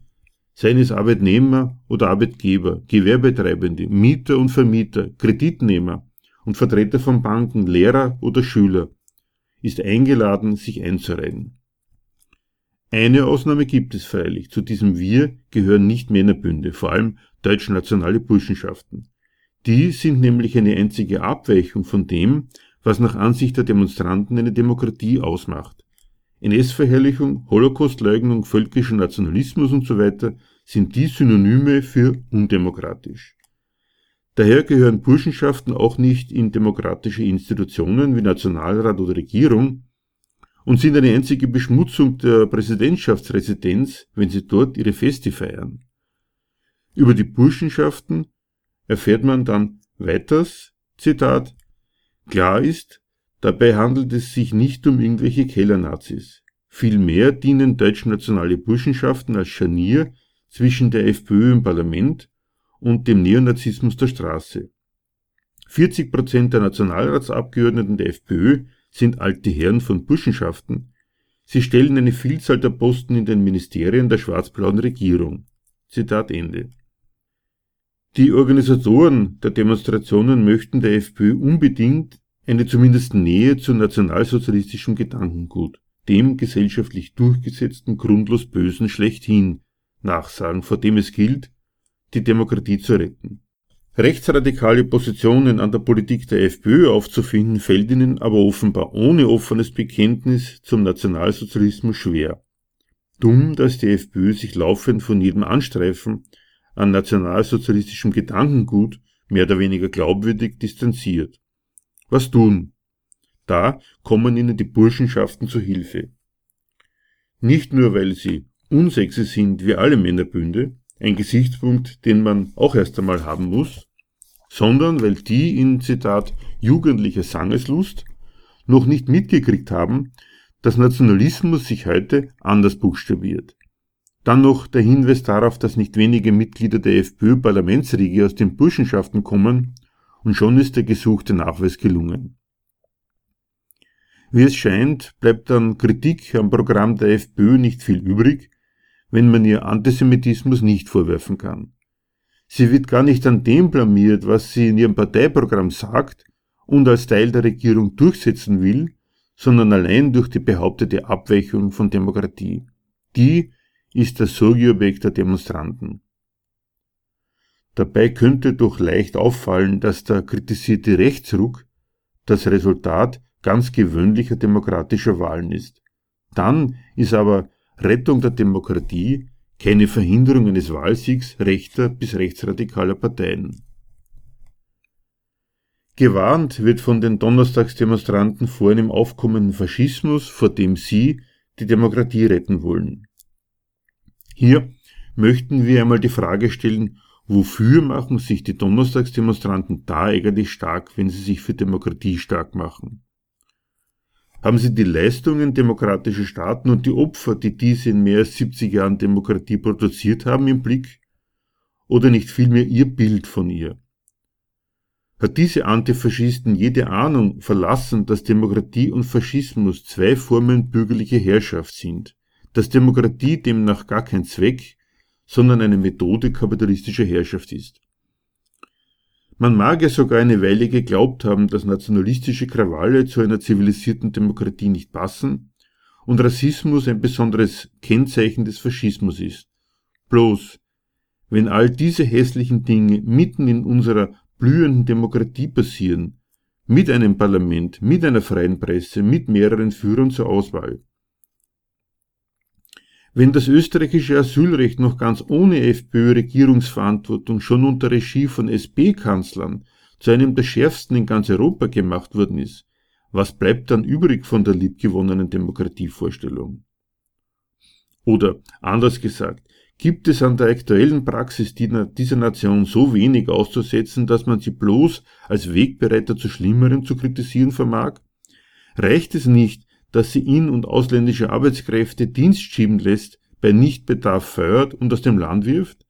seien es Arbeitnehmer oder Arbeitgeber, Gewerbetreibende, Mieter und Vermieter, Kreditnehmer und Vertreter von Banken, Lehrer oder Schüler, ist eingeladen, sich einzureihen. Eine Ausnahme gibt es freilich. Zu diesem Wir gehören nicht Männerbünde, vor allem deutschnationale Burschenschaften. Die sind nämlich eine einzige Abweichung von dem, was nach Ansicht der Demonstranten eine Demokratie ausmacht. NS-Verherrlichung, Holocaustleugnung, völkischer Nationalismus und so weiter sind die Synonyme für undemokratisch. Daher gehören Burschenschaften auch nicht in demokratische Institutionen wie Nationalrat oder Regierung und sind eine einzige Beschmutzung der Präsidentschaftsresidenz, wenn sie dort ihre Feste feiern. Über die Burschenschaften erfährt man dann weiters, Zitat, klar ist, dabei handelt es sich nicht um irgendwelche Kellernazis. Vielmehr dienen deutschnationale Burschenschaften als Scharnier zwischen der FPÖ im Parlament und dem Neonazismus der Straße. 40 Prozent der Nationalratsabgeordneten der FPÖ sind alte Herren von Burschenschaften. Sie stellen eine Vielzahl der Posten in den Ministerien der schwarz-blauen Regierung. Zitat Ende. Die Organisatoren der Demonstrationen möchten der FPÖ unbedingt eine zumindest Nähe zu nationalsozialistischem Gedankengut, dem gesellschaftlich durchgesetzten grundlos Bösen schlechthin, nachsagen, vor dem es gilt, die Demokratie zu retten. Rechtsradikale Positionen an der Politik der FPÖ aufzufinden, fällt ihnen aber offenbar ohne offenes Bekenntnis zum Nationalsozialismus schwer. Dumm, dass die FPÖ sich laufend von jedem Anstreifen an nationalsozialistischem Gedankengut mehr oder weniger glaubwürdig distanziert. Was tun? Da kommen ihnen die Burschenschaften zu Hilfe. Nicht nur, weil sie unsexy sind wie alle Männerbünde, ein Gesichtspunkt, den man auch erst einmal haben muss, sondern weil die in Zitat jugendlicher Sangeslust noch nicht mitgekriegt haben, dass Nationalismus sich heute anders buchstabiert. Dann noch der Hinweis darauf, dass nicht wenige Mitglieder der FPÖ-Parlamentsriege aus den Burschenschaften kommen und schon ist der gesuchte Nachweis gelungen. Wie es scheint, bleibt an Kritik am Programm der FPÖ nicht viel übrig, wenn man ihr Antisemitismus nicht vorwerfen kann. Sie wird gar nicht an dem blamiert, was sie in ihrem Parteiprogramm sagt und als Teil der Regierung durchsetzen will, sondern allein durch die behauptete Abweichung von Demokratie. Die ist das Sorgeobjekt der Demonstranten. Dabei könnte doch leicht auffallen, dass der kritisierte Rechtsruck das Resultat ganz gewöhnlicher demokratischer Wahlen ist. Dann ist aber Rettung der Demokratie keine Verhinderung eines Wahlsiegs rechter bis rechtsradikaler Parteien. Gewarnt wird von den Donnerstagsdemonstranten vor einem aufkommenden Faschismus, vor dem sie die Demokratie retten wollen. Hier möchten wir einmal die Frage stellen, wofür machen sich die Donnerstagsdemonstranten da eigentlich stark, wenn sie sich für Demokratie stark machen? Haben Sie die Leistungen demokratischer Staaten und die Opfer, die diese in mehr als 70 Jahren Demokratie produziert haben, im Blick? Oder nicht vielmehr Ihr Bild von ihr? Hat diese Antifaschisten jede Ahnung verlassen, dass Demokratie und Faschismus zwei Formen bürgerlicher Herrschaft sind, dass Demokratie demnach gar kein Zweck, sondern eine Methode kapitalistischer Herrschaft ist? Man mag ja sogar eine Weile geglaubt haben, dass nationalistische Krawalle zu einer zivilisierten Demokratie nicht passen und Rassismus ein besonderes Kennzeichen des Faschismus ist. Bloß, wenn all diese hässlichen Dinge mitten in unserer blühenden Demokratie passieren, mit einem Parlament, mit einer freien Presse, mit mehreren Führern zur Auswahl. Wenn das österreichische Asylrecht noch ganz ohne FPÖ-Regierungsverantwortung schon unter Regie von SP-Kanzlern zu einem der schärfsten in ganz Europa gemacht worden ist, was bleibt dann übrig von der liebgewonnenen Demokratievorstellung? Oder anders gesagt, gibt es an der aktuellen Praxis dieser Nation so wenig auszusetzen, dass man sie bloß als Wegbereiter zu Schlimmerem zu kritisieren vermag? Reicht es nicht, dass sie in- und ausländische Arbeitskräfte Dienst schieben lässt, bei Nichtbedarf feuert und aus dem Land wirft?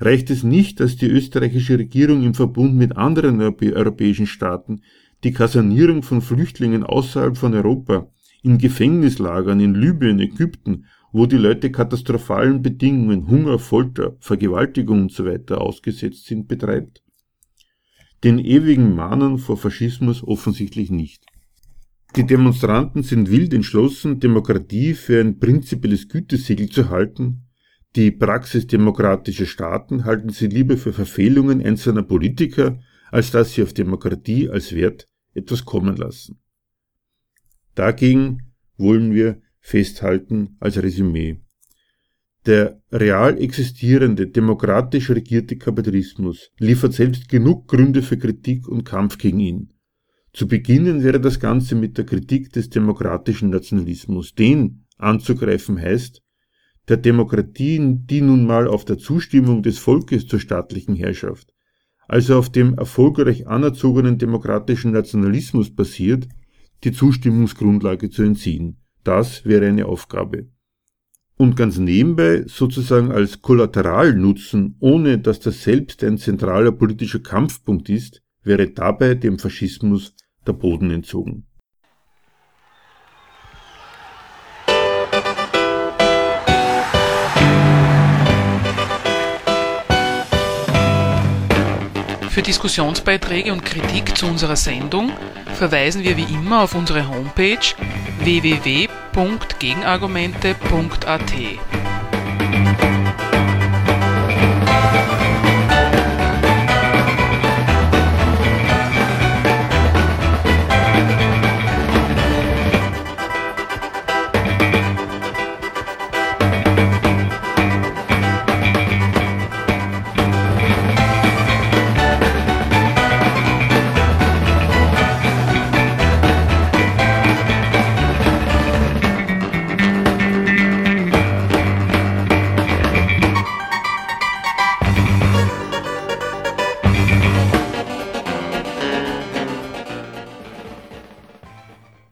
Reicht es nicht, dass die österreichische Regierung im Verbund mit anderen europäischen Staaten die Kasernierung von Flüchtlingen außerhalb von Europa, in Gefängnislagern in Libyen, Ägypten, wo die Leute katastrophalen Bedingungen, Hunger, Folter, Vergewaltigung usw. So ausgesetzt sind, betreibt? Den ewigen Mahnern vor Faschismus offensichtlich nicht. Die Demonstranten sind wild entschlossen, Demokratie für ein prinzipielles Gütesiegel zu halten. Die Praxis demokratischer Staaten halten sie lieber für Verfehlungen einzelner Politiker, als dass sie auf Demokratie als Wert etwas kommen lassen. Dagegen wollen wir festhalten als Resümee. Der real existierende, demokratisch regierte Kapitalismus liefert selbst genug Gründe für Kritik und Kampf gegen ihn. Zu beginnen wäre das Ganze mit der Kritik des demokratischen Nationalismus. Den anzugreifen heißt, der Demokratie, die nun mal auf der Zustimmung des Volkes zur staatlichen Herrschaft, also auf dem erfolgreich anerzogenen demokratischen Nationalismus basiert, die Zustimmungsgrundlage zu entziehen. Das wäre eine Aufgabe. Und ganz nebenbei sozusagen als Kollateralnutzen, ohne dass das selbst ein zentraler politischer Kampfpunkt ist, wäre dabei dem Faschismus der Boden entzogen. Für Diskussionsbeiträge und Kritik zu unserer Sendung verweisen wir wie immer auf unsere Homepage www.gegenargumente.at.